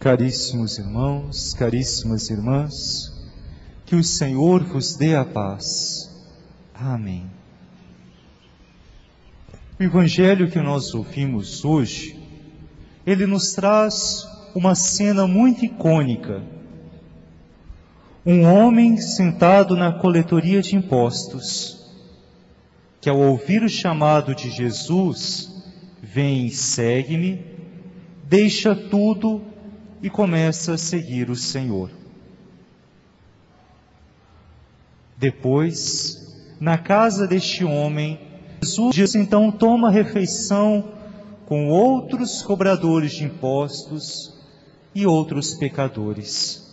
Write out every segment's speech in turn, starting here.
Caríssimos irmãos, caríssimas irmãs, que o Senhor vos dê a paz. Amém. O evangelho que nós ouvimos hoje, ele nos traz uma cena muito icônica. Um homem sentado na coletoria de impostos, que ao ouvir o chamado de Jesus, vem e segue-me, deixa tudo e começa a seguir o Senhor. Depois, na casa deste homem, Jesus então toma refeição com outros cobradores de impostos e outros pecadores.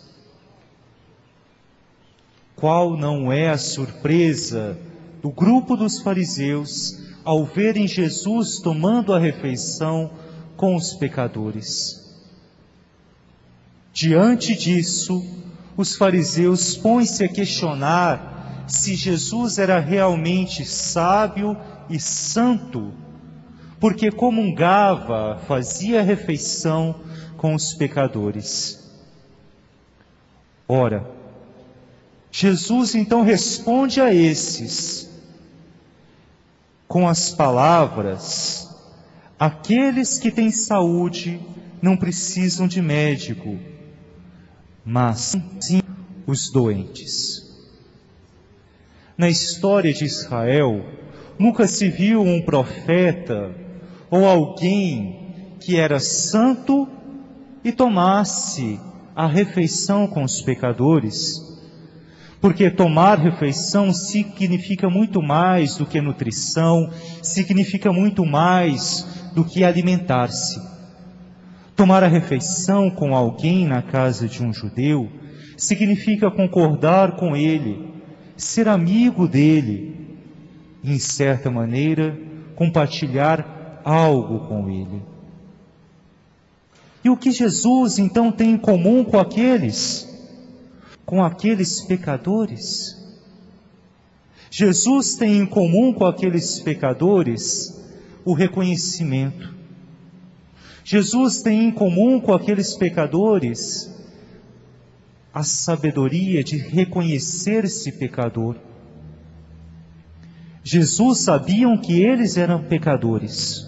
Qual não é a surpresa do grupo dos fariseus ao verem Jesus tomando a refeição com os pecadores? Diante disso, os fariseus põem-se a questionar se Jesus era realmente sábio e santo, porque comungava, fazia refeição com os pecadores. Ora, Jesus então responde a esses com as palavras: Aqueles que têm saúde não precisam de médico mas sim os doentes. Na história de Israel, nunca se viu um profeta ou alguém que era santo e tomasse a refeição com os pecadores. Porque tomar refeição significa muito mais do que nutrição, significa muito mais do que alimentar-se. Tomar a refeição com alguém na casa de um judeu significa concordar com ele, ser amigo dele e, em certa maneira, compartilhar algo com ele. E o que Jesus então tem em comum com aqueles? Com aqueles pecadores? Jesus tem em comum com aqueles pecadores o reconhecimento Jesus tem em comum com aqueles pecadores a sabedoria de reconhecer-se pecador. Jesus sabiam que eles eram pecadores.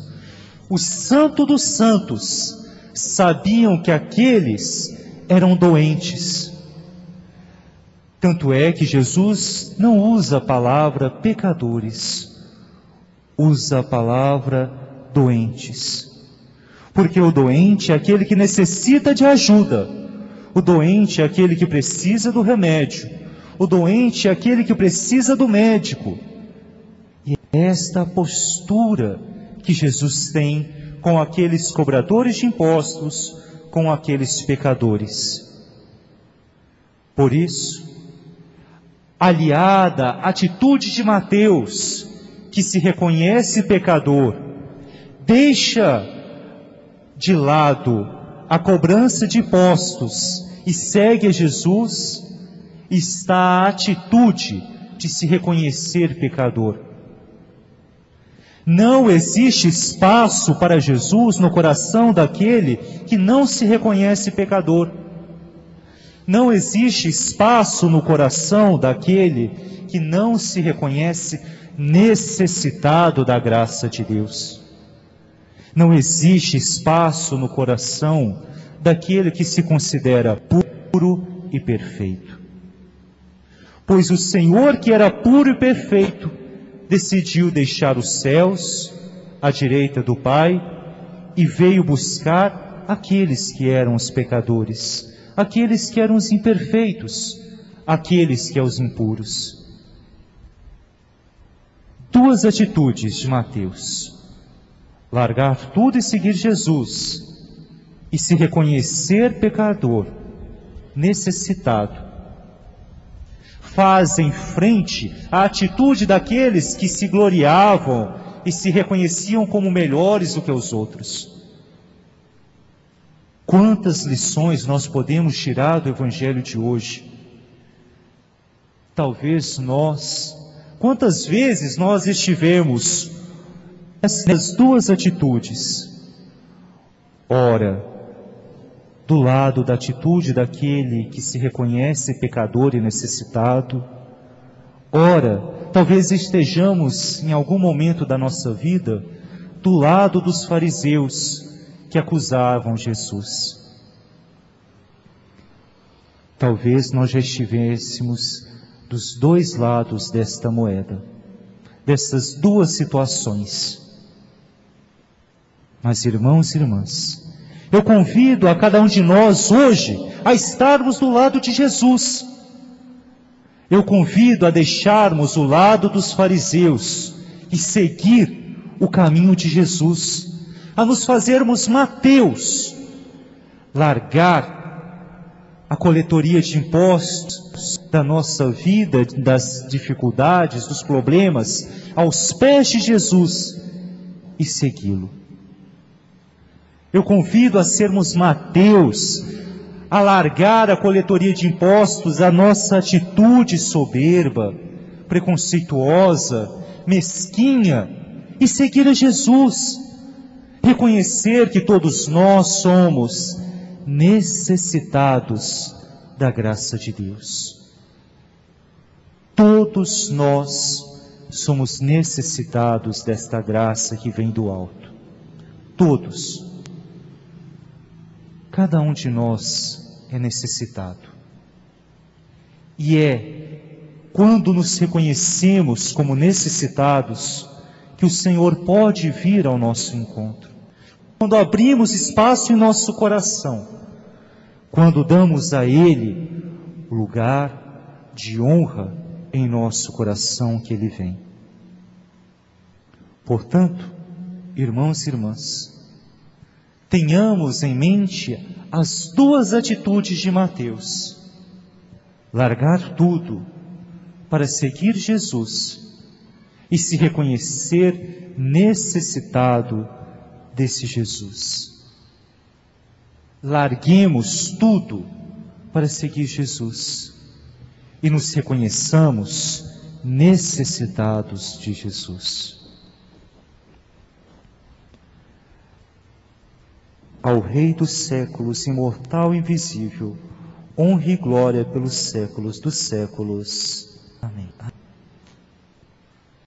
Os santos dos santos sabiam que aqueles eram doentes. Tanto é que Jesus não usa a palavra pecadores, usa a palavra doentes. Porque o doente é aquele que necessita de ajuda. O doente é aquele que precisa do remédio. O doente é aquele que precisa do médico. E é esta postura que Jesus tem com aqueles cobradores de impostos, com aqueles pecadores. Por isso, aliada à atitude de Mateus, que se reconhece pecador, deixa de lado a cobrança de impostos e segue a Jesus, está a atitude de se reconhecer pecador. Não existe espaço para Jesus no coração daquele que não se reconhece pecador. Não existe espaço no coração daquele que não se reconhece necessitado da graça de Deus. Não existe espaço no coração daquele que se considera puro e perfeito. Pois o Senhor, que era puro e perfeito, decidiu deixar os céus à direita do Pai e veio buscar aqueles que eram os pecadores, aqueles que eram os imperfeitos, aqueles que eram os impuros. Duas atitudes de Mateus largar tudo e seguir Jesus, e se reconhecer pecador, necessitado, fazem frente à atitude daqueles que se gloriavam e se reconheciam como melhores do que os outros. Quantas lições nós podemos tirar do Evangelho de hoje? Talvez nós, quantas vezes nós estivemos essas duas atitudes. Ora, do lado da atitude daquele que se reconhece pecador e necessitado. Ora, talvez estejamos em algum momento da nossa vida do lado dos fariseus que acusavam Jesus. Talvez nós já estivéssemos dos dois lados desta moeda, dessas duas situações. Mas, irmãos e irmãs, eu convido a cada um de nós hoje a estarmos do lado de Jesus. Eu convido a deixarmos o lado dos fariseus e seguir o caminho de Jesus, a nos fazermos Mateus, largar a coletoria de impostos da nossa vida, das dificuldades, dos problemas, aos pés de Jesus e segui-lo. Eu convido a sermos Mateus, a largar a coletoria de impostos, a nossa atitude soberba, preconceituosa, mesquinha, e seguir a Jesus. Reconhecer que todos nós somos necessitados da graça de Deus. Todos nós somos necessitados desta graça que vem do alto. Todos. Cada um de nós é necessitado. E é quando nos reconhecemos como necessitados que o Senhor pode vir ao nosso encontro. Quando abrimos espaço em nosso coração, quando damos a Ele lugar de honra em nosso coração que Ele vem. Portanto, irmãos e irmãs, tenhamos em mente as duas atitudes de Mateus: largar tudo para seguir Jesus e se reconhecer necessitado desse Jesus. Larguemos tudo para seguir Jesus e nos reconheçamos necessitados de Jesus. Ao Rei dos séculos, imortal e invisível, honra e glória pelos séculos dos séculos. Amém.